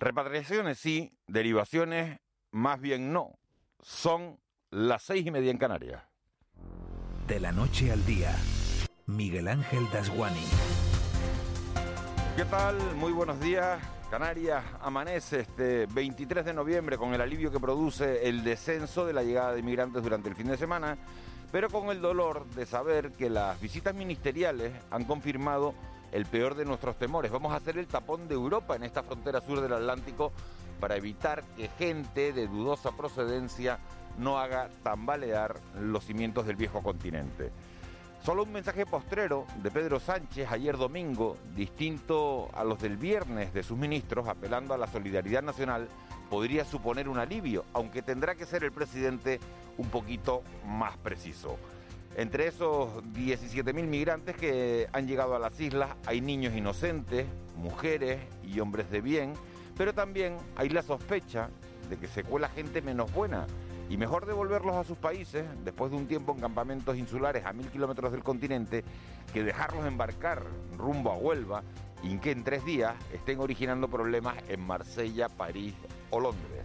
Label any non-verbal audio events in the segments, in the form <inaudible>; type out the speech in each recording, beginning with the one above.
Repatriaciones sí, derivaciones más bien no. Son las seis y media en Canarias. De la noche al día, Miguel Ángel Dasguani. ¿Qué tal? Muy buenos días. Canarias amanece este 23 de noviembre con el alivio que produce el descenso de la llegada de inmigrantes durante el fin de semana, pero con el dolor de saber que las visitas ministeriales han confirmado el peor de nuestros temores. Vamos a hacer el tapón de Europa en esta frontera sur del Atlántico para evitar que gente de dudosa procedencia no haga tambalear los cimientos del viejo continente. Solo un mensaje postrero de Pedro Sánchez ayer domingo, distinto a los del viernes de sus ministros, apelando a la solidaridad nacional, podría suponer un alivio, aunque tendrá que ser el presidente un poquito más preciso. Entre esos 17.000 migrantes que han llegado a las islas hay niños inocentes, mujeres y hombres de bien, pero también hay la sospecha de que se cuela gente menos buena y mejor devolverlos a sus países después de un tiempo en campamentos insulares a mil kilómetros del continente que dejarlos embarcar rumbo a Huelva y que en tres días estén originando problemas en Marsella, París o Londres.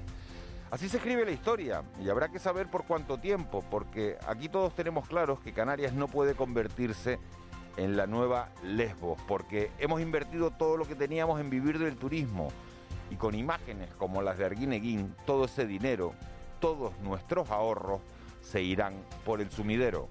Así se escribe la historia y habrá que saber por cuánto tiempo, porque aquí todos tenemos claros que Canarias no puede convertirse en la nueva Lesbos, porque hemos invertido todo lo que teníamos en vivir del turismo y con imágenes como las de Arguineguín, todo ese dinero todos nuestros ahorros se irán por el sumidero.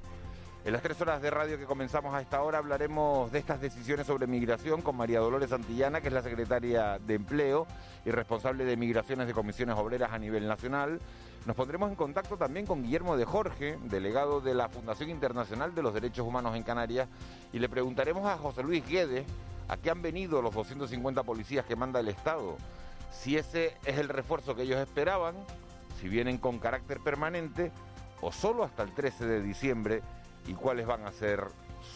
En las tres horas de radio que comenzamos a esta hora hablaremos de estas decisiones sobre migración con María Dolores Santillana, que es la secretaria de Empleo y responsable de migraciones de comisiones obreras a nivel nacional. Nos pondremos en contacto también con Guillermo de Jorge, delegado de la Fundación Internacional de los Derechos Humanos en Canarias, y le preguntaremos a José Luis Guedes a qué han venido los 250 policías que manda el Estado, si ese es el refuerzo que ellos esperaban si vienen con carácter permanente o solo hasta el 13 de diciembre y cuáles van a ser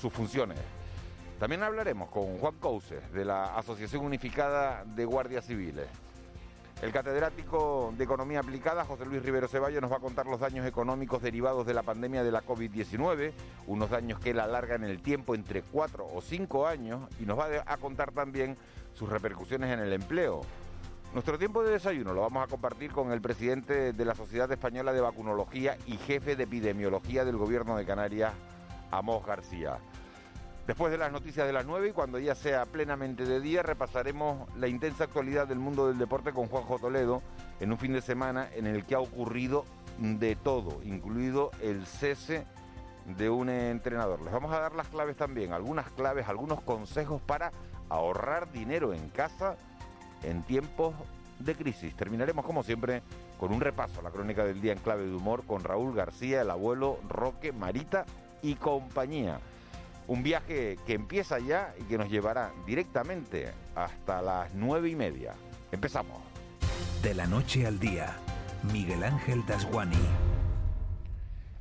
sus funciones. También hablaremos con Juan Couses de la Asociación Unificada de Guardias Civiles. El catedrático de Economía Aplicada, José Luis Rivero Ceballos, nos va a contar los daños económicos derivados de la pandemia de la COVID-19, unos daños que él alarga en el tiempo entre cuatro o cinco años, y nos va a contar también sus repercusiones en el empleo. Nuestro tiempo de desayuno lo vamos a compartir con el presidente de la Sociedad Española de Vacunología y jefe de epidemiología del Gobierno de Canarias, Amos García. Después de las noticias de las 9 y cuando ya sea plenamente de día, repasaremos la intensa actualidad del mundo del deporte con Juanjo Toledo en un fin de semana en el que ha ocurrido de todo, incluido el cese de un entrenador. Les vamos a dar las claves también, algunas claves, algunos consejos para ahorrar dinero en casa en tiempos de crisis. Terminaremos, como siempre, con un repaso a la crónica del día en clave de humor con Raúl García, el abuelo Roque, Marita y compañía. Un viaje que empieza ya y que nos llevará directamente hasta las nueve y media. Empezamos. De la noche al día, Miguel Ángel Dasguani.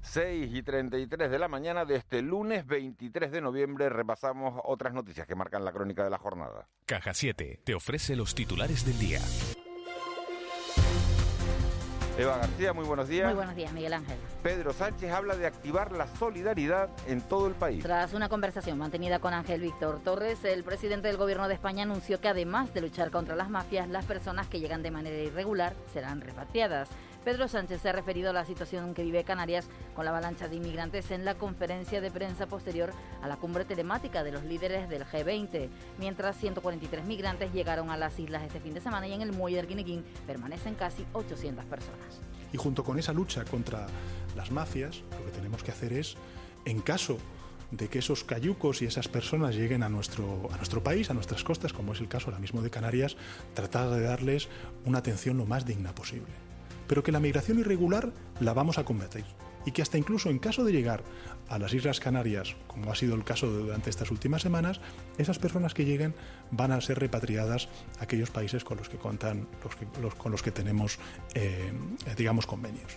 6 y 33 de la mañana de este lunes 23 de noviembre repasamos otras noticias que marcan la crónica de la jornada. Caja 7 te ofrece los titulares del día. Eva García, muy buenos días. Muy buenos días, Miguel Ángel. Pedro Sánchez habla de activar la solidaridad en todo el país. Tras una conversación mantenida con Ángel Víctor Torres, el presidente del Gobierno de España anunció que además de luchar contra las mafias, las personas que llegan de manera irregular serán repatriadas. Pedro Sánchez se ha referido a la situación que vive Canarias con la avalancha de inmigrantes en la conferencia de prensa posterior a la cumbre telemática de los líderes del G20, mientras 143 migrantes llegaron a las islas este fin de semana y en el muelle de Guineguín permanecen casi 800 personas. Y junto con esa lucha contra las mafias, lo que tenemos que hacer es, en caso de que esos cayucos y esas personas lleguen a nuestro, a nuestro país, a nuestras costas, como es el caso ahora mismo de Canarias, tratar de darles una atención lo más digna posible pero que la migración irregular la vamos a combatir. y que hasta incluso en caso de llegar a las Islas Canarias, como ha sido el caso durante estas últimas semanas, esas personas que lleguen van a ser repatriadas a aquellos países con los que contan, los con los que tenemos, eh, digamos, convenios.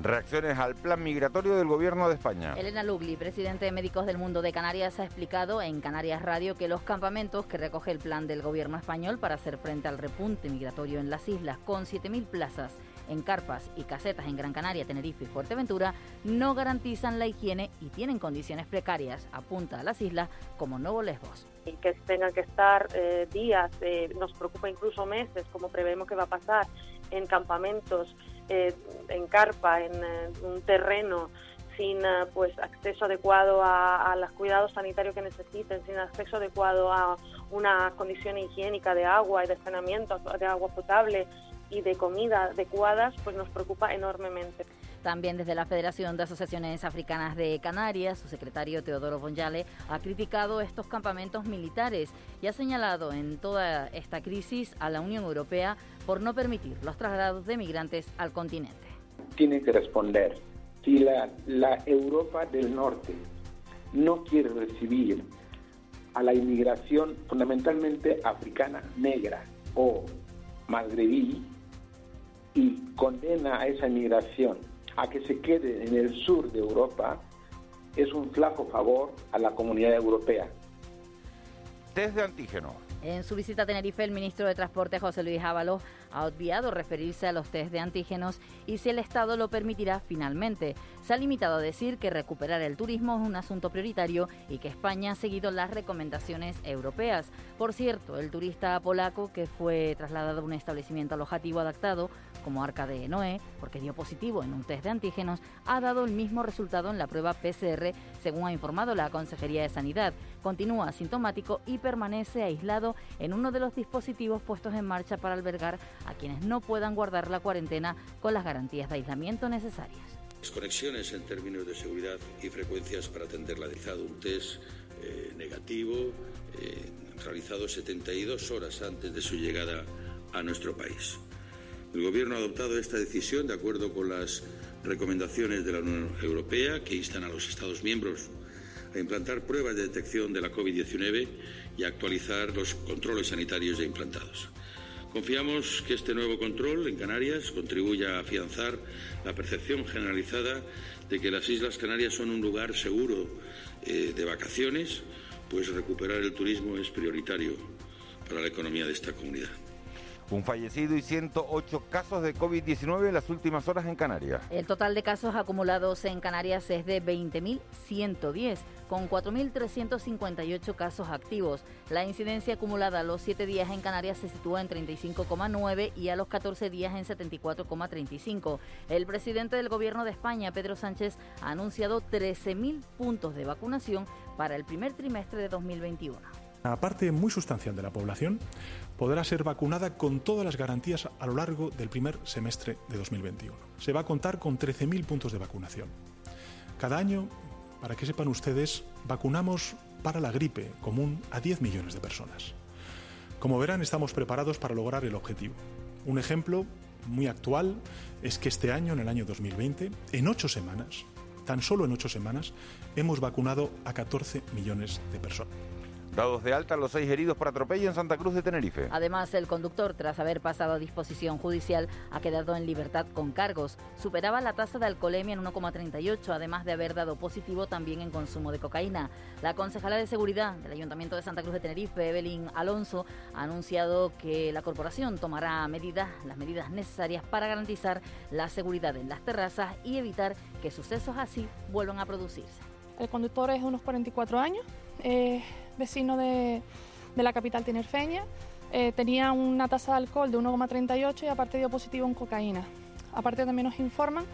Reacciones al plan migratorio del Gobierno de España. Elena Lugli, presidente de Médicos del Mundo de Canarias, ha explicado en Canarias Radio que los campamentos que recoge el plan del Gobierno español para hacer frente al repunte migratorio en las islas, con 7.000 plazas en carpas y casetas en Gran Canaria, Tenerife y Fuerteventura, no garantizan la higiene y tienen condiciones precarias, apunta a las islas como Nuevo Lesbos. Y que tengan que estar eh, días, eh, nos preocupa incluso meses, como prevemos que va a pasar en campamentos eh, en carpa, en, un terreno sin pues acceso adecuado a, los cuidados sanitarios que necesiten, sin acceso adecuado a una condición higiénica de agua y de saneamiento de agua potable y de comida adecuadas, pues nos preocupa enormemente. También desde la Federación de Asociaciones Africanas de Canarias, su secretario Teodoro Bonyale ha criticado estos campamentos militares y ha señalado en toda esta crisis a la Unión Europea por no permitir los traslados de migrantes al continente. Tiene que responder. Si la, la Europa del Norte no quiere recibir a la inmigración fundamentalmente africana negra o magrebí y condena a esa inmigración a que se quede en el sur de Europa es un flaco favor a la comunidad europea. Test de antígeno. En su visita a Tenerife, el ministro de Transporte, José Luis Ábalos, ha obviado referirse a los test de antígenos y si el Estado lo permitirá finalmente. Se ha limitado a decir que recuperar el turismo es un asunto prioritario y que España ha seguido las recomendaciones europeas. Por cierto, el turista polaco que fue trasladado a un establecimiento alojativo adaptado como Arca de Noé, porque dio positivo en un test de antígenos, ha dado el mismo resultado en la prueba PCR, según ha informado la Consejería de Sanidad. Continúa asintomático y permanece aislado en uno de los dispositivos puestos en marcha para albergar a quienes no puedan guardar la cuarentena con las garantías de aislamiento necesarias. Las conexiones en términos de seguridad y frecuencias para atender la un test eh, negativo eh, realizado 72 horas antes de su llegada a nuestro país. El Gobierno ha adoptado esta decisión de acuerdo con las recomendaciones de la Unión Europea que instan a los Estados miembros a implantar pruebas de detección de la COVID-19 y a actualizar los controles sanitarios ya implantados. Confiamos que este nuevo control en Canarias contribuya a afianzar la percepción generalizada de que las Islas Canarias son un lugar seguro eh, de vacaciones, pues recuperar el turismo es prioritario para la economía de esta comunidad. Un fallecido y 108 casos de COVID-19 en las últimas horas en Canarias. El total de casos acumulados en Canarias es de 20.110, con 4.358 casos activos. La incidencia acumulada a los 7 días en Canarias se sitúa en 35,9 y a los 14 días en 74,35. El presidente del Gobierno de España, Pedro Sánchez, ha anunciado 13.000 puntos de vacunación para el primer trimestre de 2021. Una parte muy sustancial de la población podrá ser vacunada con todas las garantías a lo largo del primer semestre de 2021. Se va a contar con 13.000 puntos de vacunación. Cada año, para que sepan ustedes, vacunamos para la gripe común a 10 millones de personas. Como verán, estamos preparados para lograr el objetivo. Un ejemplo muy actual es que este año, en el año 2020, en ocho semanas, tan solo en ocho semanas, hemos vacunado a 14 millones de personas. Dados de alta los seis heridos por atropello en Santa Cruz de Tenerife. Además, el conductor, tras haber pasado a disposición judicial, ha quedado en libertad con cargos. Superaba la tasa de alcoholemia en 1,38, además de haber dado positivo también en consumo de cocaína. La concejala de seguridad del Ayuntamiento de Santa Cruz de Tenerife, Evelyn Alonso, ha anunciado que la corporación tomará medidas, las medidas necesarias para garantizar la seguridad en las terrazas y evitar que sucesos así vuelvan a producirse. El conductor es de unos 44 años. Eh, vecino de, la capital tinerfeña. Eh, tenía una tasa de alcohol de 1,38 y aparte dio positivo en cocaína. Aparte también nos informan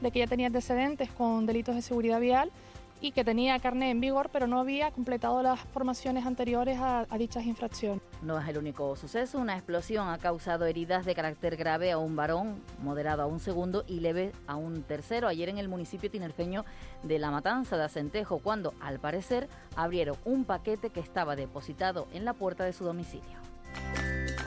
de que ya tenía antecedentes con delitos de seguridad vial y que tenía carne en vigor, pero no había completado las formaciones anteriores a, dichas infracciones. No es el único suceso. Una explosión ha causado heridas de carácter grave a un varón, moderado a un segundo y leve a un tercero. Ayer en el municipio tinerfeño de La Matanza de Acentejo, cuando, al parecer, abrieron un paquete que estaba depositado en la puerta de su domicilio.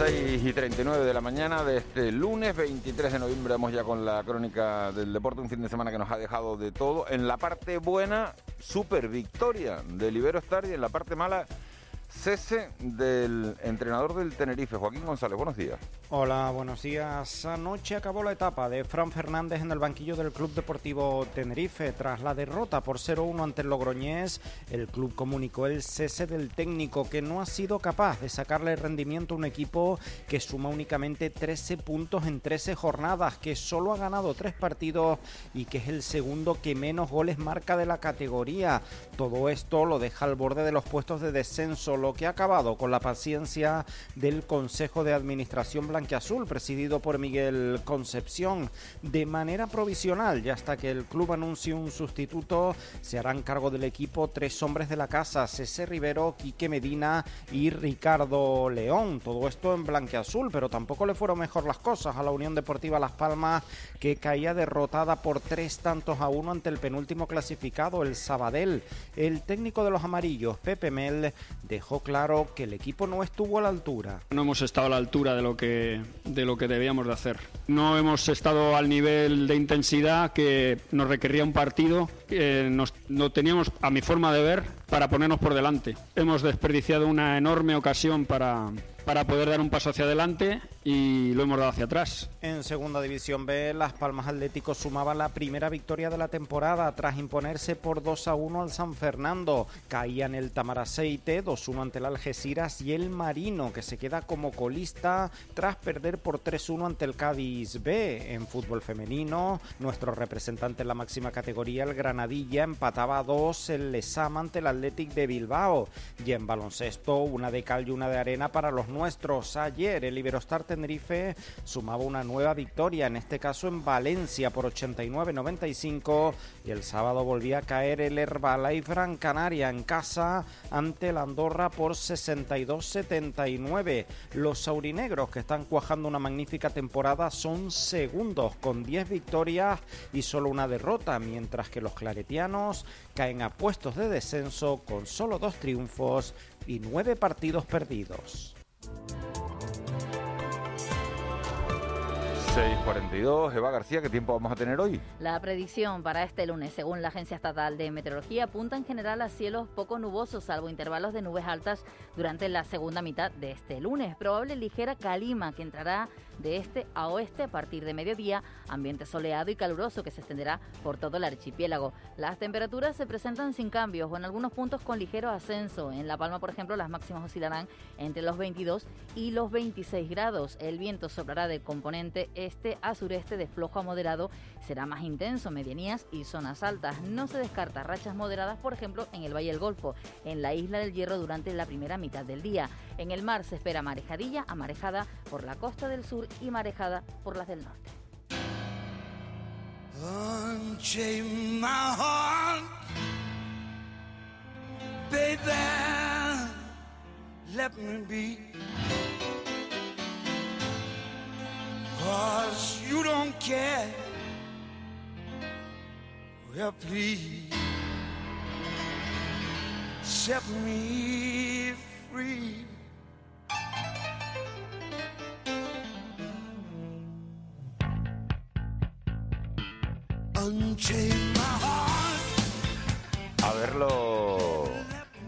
6 y 39 de la mañana de este lunes 23 de noviembre. Vamos ya con la crónica del deporte. Un fin de semana que nos ha dejado de todo. En la parte buena, super victoria de Libero Star y en la parte mala, cese del entrenador del Tenerife, Joaquín González. Buenos días. Hola, buenos días. Anoche acabó la etapa de Fran Fernández en el banquillo del Club Deportivo Tenerife. Tras la derrota por 0-1 ante el Logroñés, el club comunicó el cese del técnico que no ha sido capaz de sacarle rendimiento a un equipo que suma únicamente 13 puntos en 13 jornadas, que solo ha ganado 3 partidos y que es el segundo que menos goles marca de la categoría. Todo esto lo deja al borde de los puestos de descenso, lo que ha acabado con la paciencia del Consejo de Administración Blanquiazul, presidido por Miguel Concepción, de manera provisional, ya hasta que el club anuncie un sustituto, se harán cargo del equipo tres hombres de la casa, César Rivero, Quique Medina y Ricardo León. Todo esto en Blanquiazul, pero tampoco le fueron mejor las cosas a la Unión Deportiva Las Palmas, que caía derrotada por tres tantos a uno ante el penúltimo clasificado, el Sabadell. El técnico de los amarillos, Pepe Mel, dejó claro que el equipo no estuvo a la altura. No hemos estado a la altura de lo que de, lo que debíamos de hacer. No hemos estado al nivel de intensidad que nos requería un partido que nos, no teníamos, a mi forma de ver, para ponernos por delante. Hemos desperdiciado una enorme ocasión para, para poder dar un paso hacia adelante y lo hemos dado hacia atrás. En Segunda División B, Las Palmas Atlético sumaba la primera victoria de la temporada tras imponerse por 2 a 1 al San Fernando. Caían el Tamaraceite 2-1 ante el Algeciras y el Marino, que se queda como colista tras perder por 3-1 ante el Cádiz B. En fútbol femenino, nuestro representante en la máxima categoría, el Granadilla, empataba a 2 el Lesama ante el Athletic de Bilbao. Y en baloncesto, una de cal y una de arena para los nuestros. Ayer el Iberostar Tenerife sumaba una nueva victoria, en este caso en Valencia por 89-95 y el sábado volvía a caer el Herbalife Gran Canaria en casa ante la Andorra por 62-79. Los saurinegros que están cuajando una magnífica temporada son segundos con 10 victorias y solo una derrota, mientras que los claretianos caen a puestos de descenso con solo dos triunfos y nueve partidos perdidos. 6.42, Eva García, ¿qué tiempo vamos a tener hoy? La predicción para este lunes, según la Agencia Estatal de Meteorología, apunta en general a cielos poco nubosos, salvo intervalos de nubes altas durante la segunda mitad de este lunes. Probable ligera calima que entrará de este a oeste a partir de mediodía, ambiente soleado y caluroso que se extenderá por todo el archipiélago. Las temperaturas se presentan sin cambios o en algunos puntos con ligero ascenso. En La Palma, por ejemplo, las máximas oscilarán entre los 22 y los 26 grados. El viento soplará de componente este a sureste de flojo a moderado, será más intenso, medianías y zonas altas. No se descarta rachas moderadas, por ejemplo, en el Valle del Golfo, en la isla del Hierro durante la primera mitad del día. En el mar se espera marejadilla, amarejada por la costa del sur y marejada por las del norte. Don't care. Well, please set me free. Unchain my heart. Haberlo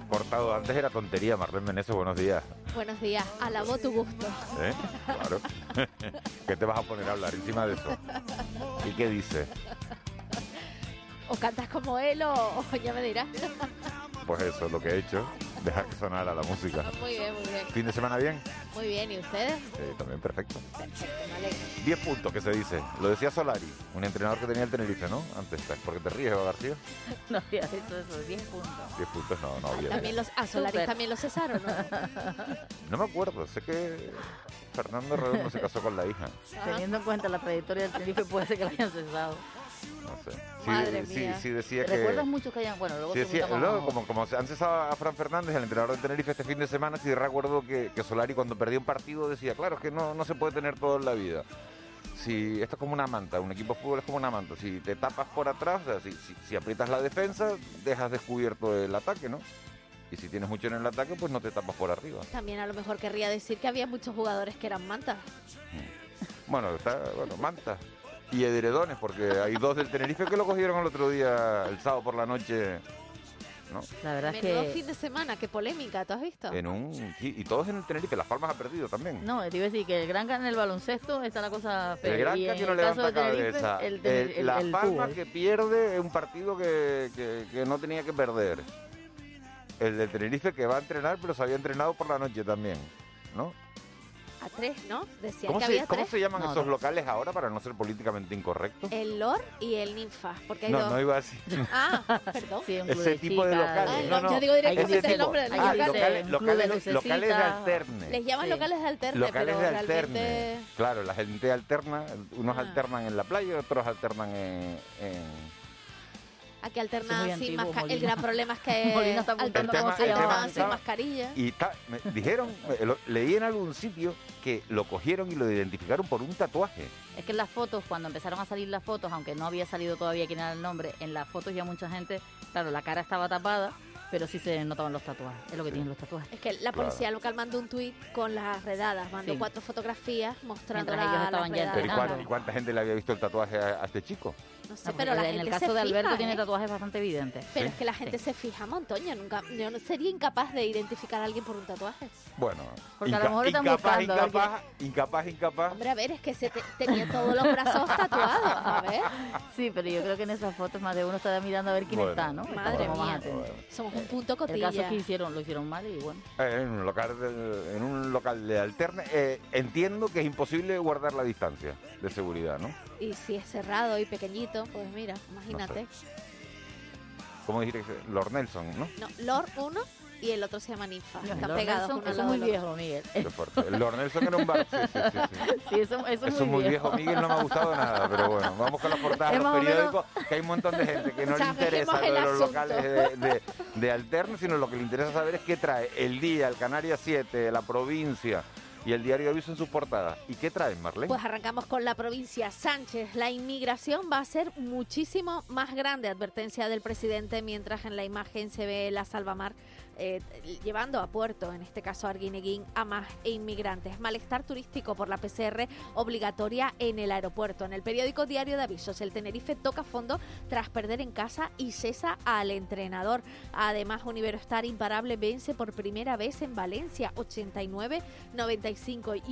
cortado antes era tontería, Marlene Meneses, buenos días. Buenos días, alabó tu gusto. ¿Eh? Claro. <laughs> ¿Qué te vas a poner a hablar encima de eso? ¿Y qué dice? O cantas como él o, o ya me dirás. Pues eso es lo que he hecho, dejar que sonara la música. Muy bien, muy bien. ¿Fin de semana bien? Muy bien, ¿y ustedes? Sí, también perfecto. Perfecto, me alegro. 10 puntos que se dice. Lo decía Solari, un entrenador que tenía el Tenerife, ¿no? Antes, ¿por qué te ríes, Eva García? <laughs> No había visto eso, 10 puntos. 10 puntos, no, no había. También los, a Solaris Súper. también los cesaron, ¿no? <laughs> No me acuerdo, sé que Fernando Redondo se casó con la hija. Teniendo en cuenta la trayectoria del Tenerife, puede ser que lo hayan cesado. No sé. Sí, Madre sí, mía. sí decía que... ¿Recuerdas muchos que hayan.? Bueno, luego Sí, decía, no, como, como han cesado a Fran Fernández, el entrenador de Tenerife este fin de semana, sí recuerdo que, que Solari cuando perdía un partido decía, claro, es que no, no se puede tener todo en la vida. Si esto es como una manta, un equipo de fútbol es como una manta. Si te tapas por atrás, o sea, si, si, si aprietas la defensa, dejas descubierto el ataque, ¿no? Y si tienes mucho en el ataque, pues no te tapas por arriba. También a lo mejor querría decir que había muchos jugadores que eran mantas. Bueno, está, bueno, manta. Y edredones, porque hay dos del Tenerife que lo cogieron el otro día, el sábado por la noche, ¿no? La verdad es que. fin de semana, qué polémica, ¿tú has visto? En un, y todos en el Tenerife, Las Palmas ha perdido también. No, te iba a decir que el Granca en el baloncesto está la cosa fea. El Gran en Casi no levanta cabeza. el, El- Tener- el- la el Palma fútbol. que pierde es un partido que, que- que no tenía que perder. El de Tenerife que va a entrenar, pero se había entrenado por la noche también, ¿no? A tres, ¿no? Decían ¿Cómo que se, había cómo tres. se llaman No, esos no. locales ahora para no ser políticamente incorrecto? El Lor y el Ninfa, porque hay No, dos. no iba a decir. Ah, <laughs> perdón. Sí, Ese de tipo de locales. Ay, no, no, yo digo directamente ese el tipo. nombre del Ah, local. locales, club de locales, lucecitas. locales de alterne. Les llaman Sí. locales de alterne, Locales pero de realmente... alterne. Claro, la gente alterna, unos Ah. alternan en la playa y otros alternan en, en- Aquí muy sin mascarilla. El gran problema es que <laughs> está El sin mascarilla. Y ta- me dijeron, lo- leí en algún sitio que lo cogieron y lo identificaron por un tatuaje. Es que en las fotos, cuando empezaron a salir las fotos, aunque no había salido todavía quién era el nombre, en las fotos ya mucha gente, claro, la cara estaba tapada, pero sí se notaban los tatuajes. Es lo que tienen los tatuajes. Es que la policía local mandó un tuit con las redadas, mandó Sí. cuatro fotografías mostrando Mientras la, ellos las estaban ya redadas. Pero ¿y, cuánta, y cuánta gente le había visto el tatuaje a, a este chico? No sé, No, pero porque la en gente el caso se de Alberto fija, tiene ¿eh? tatuajes bastante evidentes. Pero ¿Sí? es que la gente Sí. se fija, montoño. Nunca, yo no sería incapaz de identificar a alguien por un tatuaje. Bueno, Porque a lo mejor están incapaz, buscando a incapaz, incapaz, incapaz. Hombre, a ver, es que se te- tenía todos los brazos tatuados. A ver, Sí, pero yo creo que en esas fotos más de uno está mirando a ver quién Bueno. está, ¿no? Madre mía. Somos un punto El caso cotilla. es que hicieron, lo hicieron mal y bueno. Eh, en, un local de, en un local de alterne, eh, entiendo que es imposible guardar la distancia de seguridad, ¿no? Y si es cerrado y pequeñito, pues mira, imagínate. ¿Cómo dijiste? que se- Lord Nelson, ¿no? No, Lord uno y el otro se llama Ninfa. No, Están Lord pegados Nelson, uno al eso es muy viejo, Miguel. Qué fuerte. El Lord Nelson era un bar. Sí, sí, sí, sí. <laughs> Sí, eso, eso, Eso es muy viejo. Miguel no me ha gustado nada, pero bueno, vamos con las portadas de los menos- periódicos, que hay un montón de gente que no le interesa lo de los asunto. locales de, de, de alterno, sino lo que le interesa saber es qué trae el día, el Canarias 7, la provincia y el diario Aviso en sus portadas. ¿Y qué traen, Marlene? Pues arrancamos con la provincia Sánchez. La inmigración va a ser muchísimo más grande, advertencia del presidente, mientras en la imagen se ve la salvamar eh, llevando a puerto, en este caso a Arguineguín, a más inmigrantes. Malestar turístico por la PCR obligatoria en el aeropuerto. En el periódico Diario de Avisos, el Tenerife toca fondo tras perder en casa y cesa al entrenador. Además, Universtar imparable vence por primera vez en Valencia, 89-95. Y,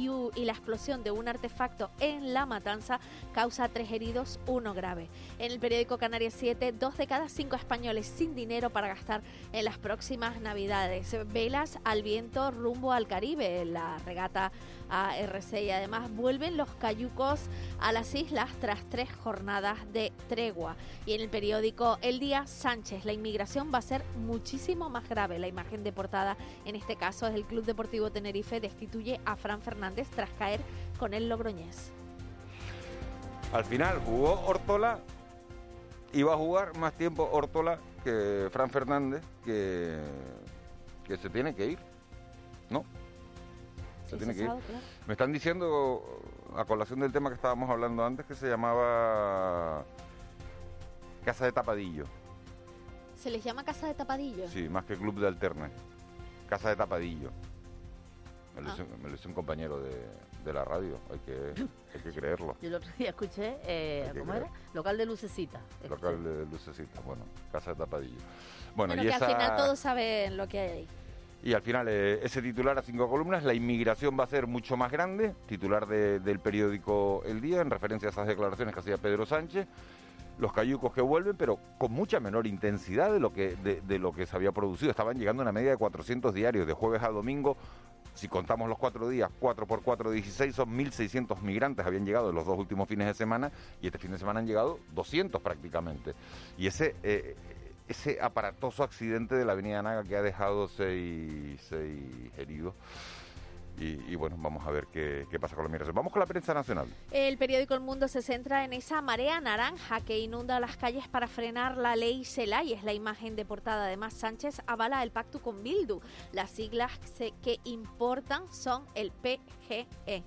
u- y la explosión de un artefacto en La Matanza causa tres heridos, uno grave. En el periódico Canarias 7, dos de cada cinco españoles sin dinero para gastar en las próximas navidades. Velas al viento rumbo al Caribe, la regata a y además vuelven los cayucos a las islas tras tres jornadas de tregua. Y en el periódico El Día Sánchez, la inmigración va a ser muchísimo más grave. La imagen de portada en este caso es el Club Deportivo Tenerife destituye a Fran Fernández tras caer con el Logroñés. Al final jugó Hortola, iba a jugar más tiempo Hortola que Fran Fernández, que, que se tiene que ir. ¿No? Se tiene que ir. Me están diciendo, a colación del tema que estábamos hablando antes, que se llamaba Casa de Tapadillo. ¿Se les llama Casa de Tapadillo? Sí, más que Club de Alterne. Casa de Tapadillo. Me lo, Ah. hizo, me lo hizo un compañero de, de la radio, hay que, hay que creerlo. Yo el otro día escuché, eh, ¿cómo creer. era? Local de lucecita. Escuché. Local de lucecita, bueno, Casa de Tapadillo. Bueno, Bueno, y que esa- al final todos saben lo que hay ahí. Y al final, eh, ese titular a cinco columnas, la inmigración va a ser mucho más grande, titular de- del periódico El Día, en referencia a esas declaraciones que hacía Pedro Sánchez, los cayucos que vuelven, pero con mucha menor intensidad de lo que, de lo que se había producido. Estaban llegando a una media de 400 diarios, de jueves a domingo, si contamos los cuatro días, 4 por 4, 16, son 1.600 migrantes habían llegado en los dos últimos fines de semana, y este fin de semana han llegado 200 prácticamente. Y ese... eh, ese aparatoso accidente de la avenida Naga que ha dejado seis, seis heridos. y, bueno, vamos a ver qué, qué pasa con la migración. Vamos con la prensa nacional. El periódico El Mundo se centra en esa marea naranja que inunda las calles para frenar la ley Celay. Es la imagen de portada. Además, Sánchez avala el pacto con Bildu. Las siglas que importan son el PGE.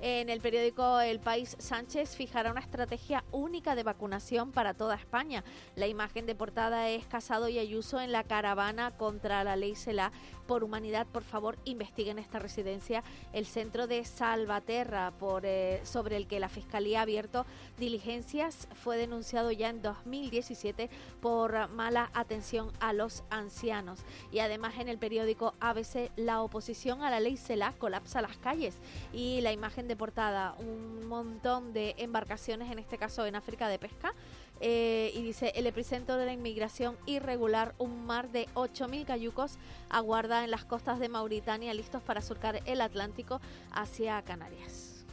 En el periódico El País, Sánchez fijará una estrategia única de vacunación para toda España. La imagen de portada es Casado y Ayuso en la caravana contra la ley CELA. Por humanidad, por favor, investiguen esta residencia, el centro de Salvaterra, por, eh, sobre el que la Fiscalía ha abierto diligencias. Fue denunciado ya en 2017 por mala atención a los ancianos. Y además en el periódico ABC, la oposición a la ley CELA colapsa las calles. Y la imagen de portada, un montón de embarcaciones, en este caso en África de pesca. Eh, y dice, el epicentro de la inmigración irregular, un mar de 8.000 cayucos aguarda en las costas de Mauritania listos para surcar el Atlántico hacia Canarias.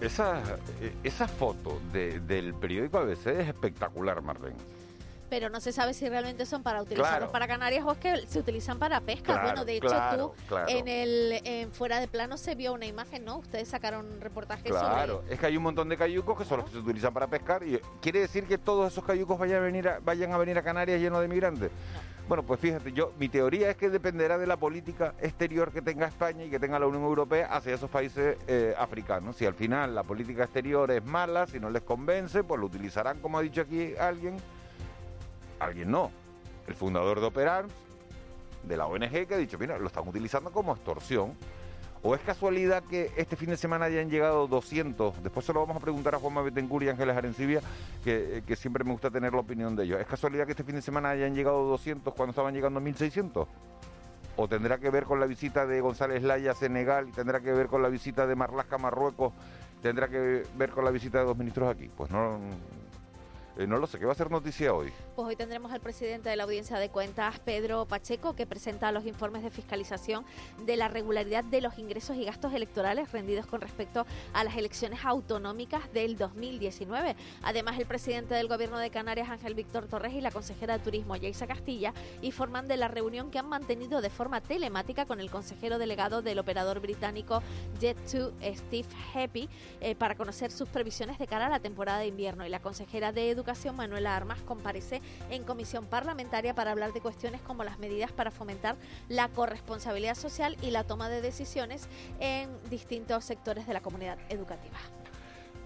Esa, eh, esa foto de- del periódico ABC es espectacular, Marlene. Pero no se sabe si realmente son para utilizarlos Claro. para Canarias o es que se utilizan para pesca. Claro, bueno, de hecho claro, tú en el en fuera de plano se vio una imagen, ¿no? Ustedes sacaron reportajes Claro, es que hay un montón de cayucos que son los que se utilizan para pescar y quiere decir que todos esos cayucos vayan a venir a, vayan a venir a Canarias llenos de migrantes. Bueno, pues fíjate, yo mi teoría es que dependerá de la política exterior que tenga España y que tenga la Unión Europea hacia esos países eh, africanos. Si al final la política exterior es mala, si no les convence, pues lo utilizarán, como ha dicho aquí alguien, alguien no. El fundador de Operarms, de la ONG, que ha dicho, mira, lo están utilizando como extorsión. ¿O es casualidad que este fin de semana hayan llegado 200? Después se lo vamos a preguntar a Juanma Betancourt y Ángeles Arencibia, que, eh, que siempre me gusta tener la opinión de ellos. ¿Es casualidad que este fin de semana hayan llegado 200 cuando estaban llegando 1.600? ¿O tendrá que ver con la visita de González Laya a Senegal tendrá que ver con la visita de Marlaska a Marruecos? ¿Tendrá que ver con la visita de dos ministros aquí? Pues no, eh, no lo sé. ¿Qué va a ser noticia hoy? Pues hoy tendremos al presidente de la Audiencia de Cuentas, Pedro Pacheco, que presenta los informes de fiscalización de la regularidad de los ingresos y gastos electorales rendidos con respecto a las elecciones autonómicas del 2019. Además, el presidente del Gobierno de Canarias, Ángel Víctor Torres, y la consejera de Turismo, Yeisa Castilla, informan de la reunión que han mantenido de forma telemática con el consejero delegado del operador británico Jet2, Steve Happy, eh, para conocer sus previsiones de cara a la temporada de invierno. Y la consejera de Educación, Manuela Armas, comparece en comisión parlamentaria para hablar de cuestiones como las medidas para fomentar la corresponsabilidad social y la toma de decisiones en distintos sectores de la comunidad educativa.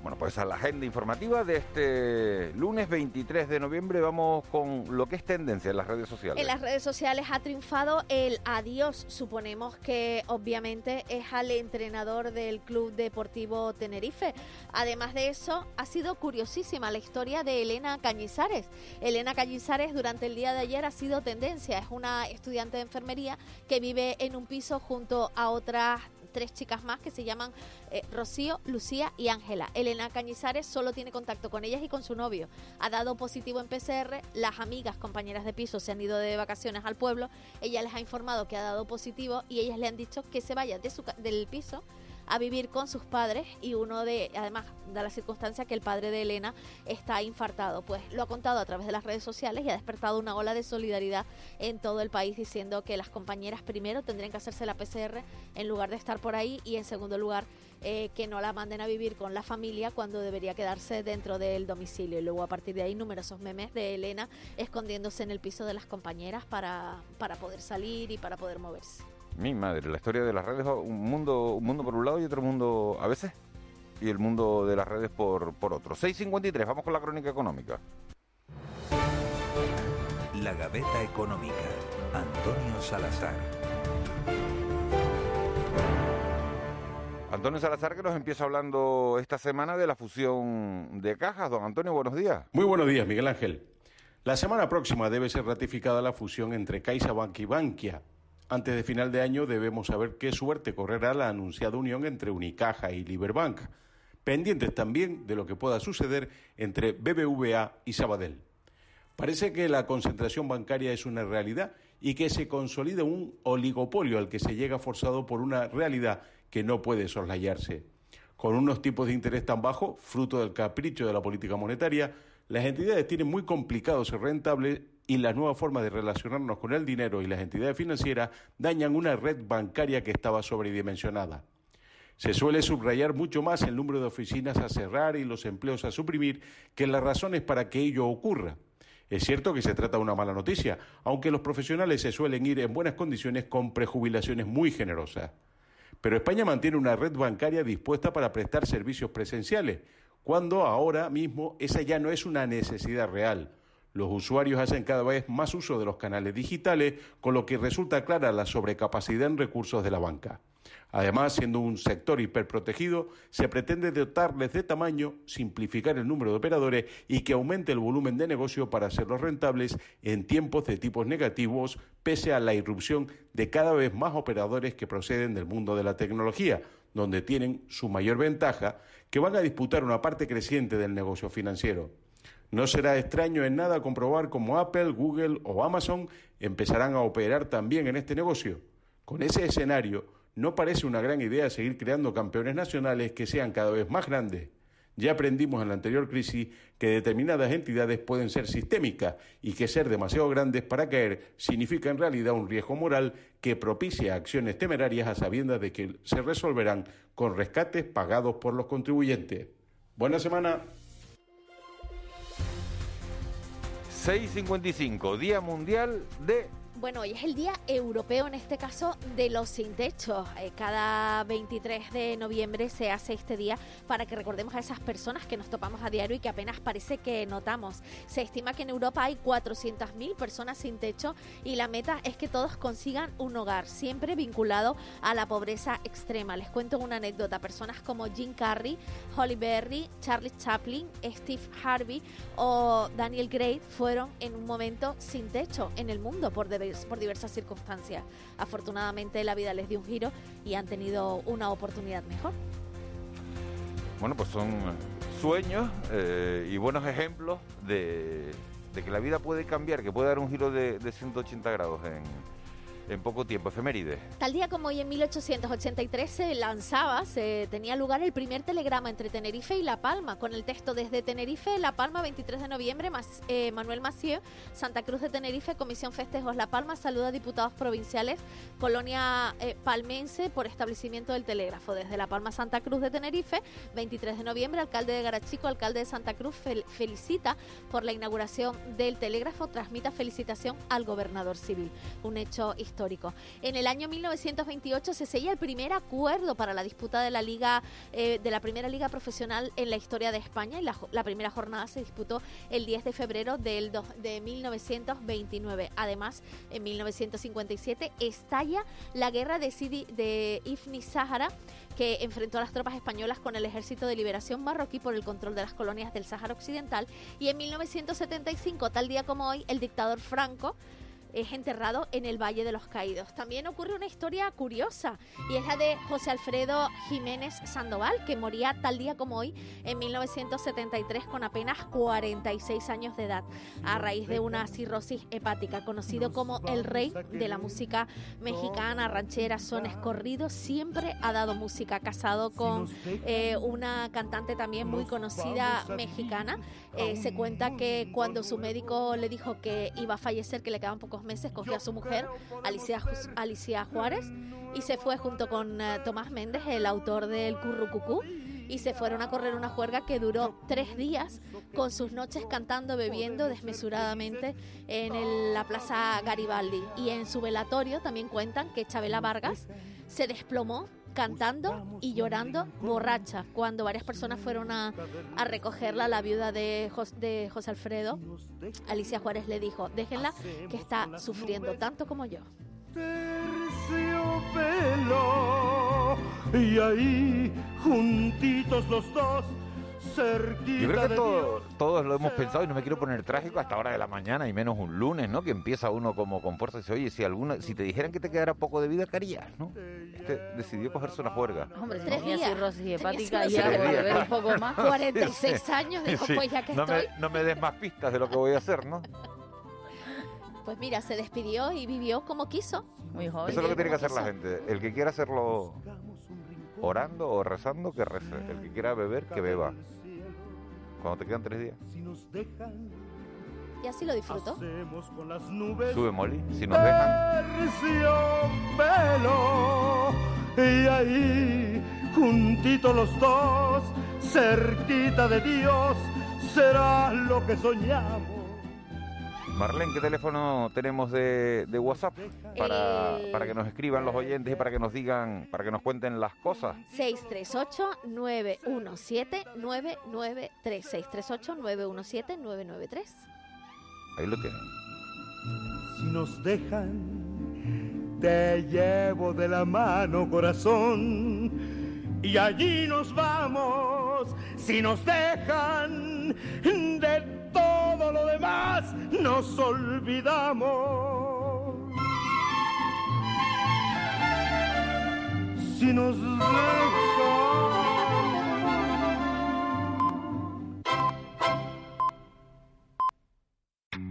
Bueno, pues a la agenda informativa de este lunes 23 de noviembre vamos con lo que es tendencia en las redes sociales. En las redes sociales ha triunfado el adiós. Suponemos que obviamente es al entrenador del Club Deportivo Tenerife. Además de eso, ha sido curiosísima la historia de Elena Cañizares. Elena Cañizares durante el día de ayer ha sido tendencia. Es una estudiante de enfermería que vive en un piso junto a otras tres chicas más que se llaman eh, Rocío, Lucía y Ángela. Elena Cañizares solo tiene contacto con ellas y con su novio. Ha dado positivo en PCR. Las amigas, compañeras de piso, se han ido de vacaciones al pueblo. Ella les ha informado que ha dado positivo y ellas le han dicho que se vaya de su, del piso a vivir con sus padres y uno de, además, da la circunstancia que el padre de Elena está infartado. Pues lo ha contado a través de las redes sociales y ha despertado una ola de solidaridad en todo el país diciendo que las compañeras primero tendrían que hacerse la PCR en lugar de estar por ahí y en segundo lugar eh, que no la manden a vivir con la familia cuando debería quedarse dentro del domicilio. Y luego a partir de ahí numerosos memes de Elena escondiéndose en el piso de las compañeras para, para poder salir y para poder moverse. Mi madre, la historia de las redes, un mundo, un mundo por un lado y otro mundo a veces, y el mundo de las redes por, por otro. 6.53, vamos con la crónica económica. La Gaveta Económica. Antonio Salazar. Antonio Salazar que nos empieza hablando esta semana de la fusión de cajas. Don Antonio, buenos días. Muy buenos días, Miguel Ángel. La semana próxima debe ser ratificada la fusión entre CaixaBank y Bankia. Antes de final de año debemos saber qué suerte correrá la anunciada unión entre Unicaja y Liberbank, pendientes también de lo que pueda suceder entre BBVA y Sabadell. Parece que la concentración bancaria es una realidad y que se consolida un oligopolio al que se llega forzado por una realidad que no puede soslayarse. Con unos tipos de interés tan bajos, fruto del capricho de la política monetaria, Las entidades tienen muy complicado ser rentables y las nuevas formas de relacionarnos con el dinero y las entidades financieras dañan una red bancaria que estaba sobredimensionada. Se suele subrayar mucho más el número de oficinas a cerrar y los empleos a suprimir que las razones para que ello ocurra. Es cierto que se trata de una mala noticia, aunque los profesionales se suelen ir en buenas condiciones con prejubilaciones muy generosas. Pero España mantiene una red bancaria dispuesta para prestar servicios presenciales, cuando ahora mismo esa ya no es una necesidad real. Los usuarios hacen cada vez más uso de los canales digitales, con lo que resulta clara la sobrecapacidad en recursos de la banca. Además, siendo un sector hiperprotegido, se pretende dotarles de tamaño, simplificar el número de operadores y que aumente el volumen de negocio para hacerlos rentables en tiempos de tipos negativos, pese a la irrupción de cada vez más operadores que proceden del mundo de la tecnología, donde tienen su mayor ventaja, que van a disputar una parte creciente del negocio financiero. No será extraño en nada comprobar cómo Apple, Google o Amazon empezarán a operar también en este negocio. Con ese escenario, no parece una gran idea seguir creando campeones nacionales que sean cada vez más grandes. Ya aprendimos en la anterior crisis que determinadas entidades pueden ser sistémicas y que ser demasiado grandes para caer significa en realidad un riesgo moral que propicia acciones temerarias a sabiendas de que se resolverán con rescates pagados por los contribuyentes. Buena semana. 6.55, Día Mundial de Bueno, hoy es el Día Europeo, en este caso, de los sin techo. Eh, cada 23 de noviembre se hace este día para que recordemos a esas personas que nos topamos a diario y que apenas parece que notamos. Se estima que en Europa hay 400.000 personas sin techo y la meta es que todos consigan un hogar, siempre vinculado a la pobreza extrema. Les cuento una anécdota. Personas como Jim Carrey, Holly Berry, Charlie Chaplin, Steve Harvey o Daniel Gray fueron en un momento sin techo en el mundo por deber por diversas circunstancias. Afortunadamente la vida les dio un giro y han tenido una oportunidad mejor. Bueno, pues son sueños eh, y buenos ejemplos de, de que la vida puede cambiar, que puede dar un giro de, de 180 grados en, en poco tiempo. Efeméride. Tal día como hoy en 1883 se lanzaba, se tenía lugar el primer telegrama entre Tenerife y La Palma, con el texto desde Tenerife, La Palma, 23 de noviembre, eh, Manuel Macieu, Santa Cruz de Tenerife, Comisión Festejos La Palma, saluda a diputados provinciales, colonia eh, palmense por establecimiento del telégrafo. Desde La Palma, Santa Cruz de Tenerife, 23 de noviembre, alcalde de Garachico, alcalde de Santa Cruz, fel- felicita por la inauguración del telégrafo, transmita felicitación al gobernador civil. Un hecho histórico. En el año 1928 se sella el primer acuerdo para la disputa de la liga eh, de la primera liga profesional en la historia de España y la, primera jornada se disputó el 10 de febrero del do- de 1929. Además, en 1957 estalla la guerra de Sidi de Ifni Sahara que enfrentó a las tropas españolas con el Ejército de Liberación Marroquí por el control de las colonias del Sáhara Occidental y en 1975, tal día como hoy, el dictador Franco es enterrado en el Valle de los Caídos. También ocurre una historia curiosa y es la de José Alfredo Jiménez Sandoval, que moría tal día como hoy en 1973 con apenas 46 años de edad a raíz de una cirrosis hepática, conocido como el rey de la música mexicana, ranchera, sones, corridos, siempre ha dado música, casado con eh, una cantante también muy conocida mexicana. Eh, se cuenta que cuando su médico le dijo que iba a fallecer, que le quedaban pocos meses, cogió a su mujer, Alicia, Alicia Juárez, y se fue junto con eh, Tomás Méndez, el autor del Currucucú, y se fueron a correr una juerga que duró tres días, con sus noches cantando, bebiendo desmesuradamente en el- la Plaza Garibaldi. Y en su velatorio también cuentan que Chabela Vargas se desplomó cantando y llorando borracha cuando varias personas fueron a, a recogerla la viuda de, Jos- de José Alfredo. Alicia Juárez le dijo déjenla que está sufriendo tanto como yo y ahí juntitos los dos cerquita Yo creo que de todo- todos lo hemos pensado y no me quiero poner trágico hasta hora de la mañana y menos un lunes, ¿no? Que empieza uno como con fuerza y dice, oye, si alguna, si te dijeran que te quedara poco de vida, ¿qué harías, no? Este decidió cogerse una juerga. Hombre, si Tres tenía días. cirrosis hepática y algo, hepática. beber un poco más. <laughs> 46 años dijo Sí, pues ya que no, estoy me, no me des más pistas de lo que voy a hacer, ¿no? pues mira se despidió y vivió como quiso Muy joven. Eso es lo que tiene que hacer la gente. El que quiera hacerlo orando o rezando, que rece. El que quiera beber, que beba. Cuando te quedan tres días. Si nos dejan, Y así lo disfruto. hacemos con las nubes. Sube Molly, si nos dejan. terciopelo. Y ahí, juntitos los dos, cerquita de Dios, será lo que soñamos. Marlene, ¿qué teléfono tenemos de, de WhatsApp para, Eh. para que nos escriban los oyentes y para que nos digan, para que nos cuenten las cosas? 638-917-993. 638-917-993. Ahí lo tienen. Si nos dejan, te llevo de la mano, corazón. Y allí nos vamos. Si nos dejan, de lo demás nos olvidamos. Si nos dejan.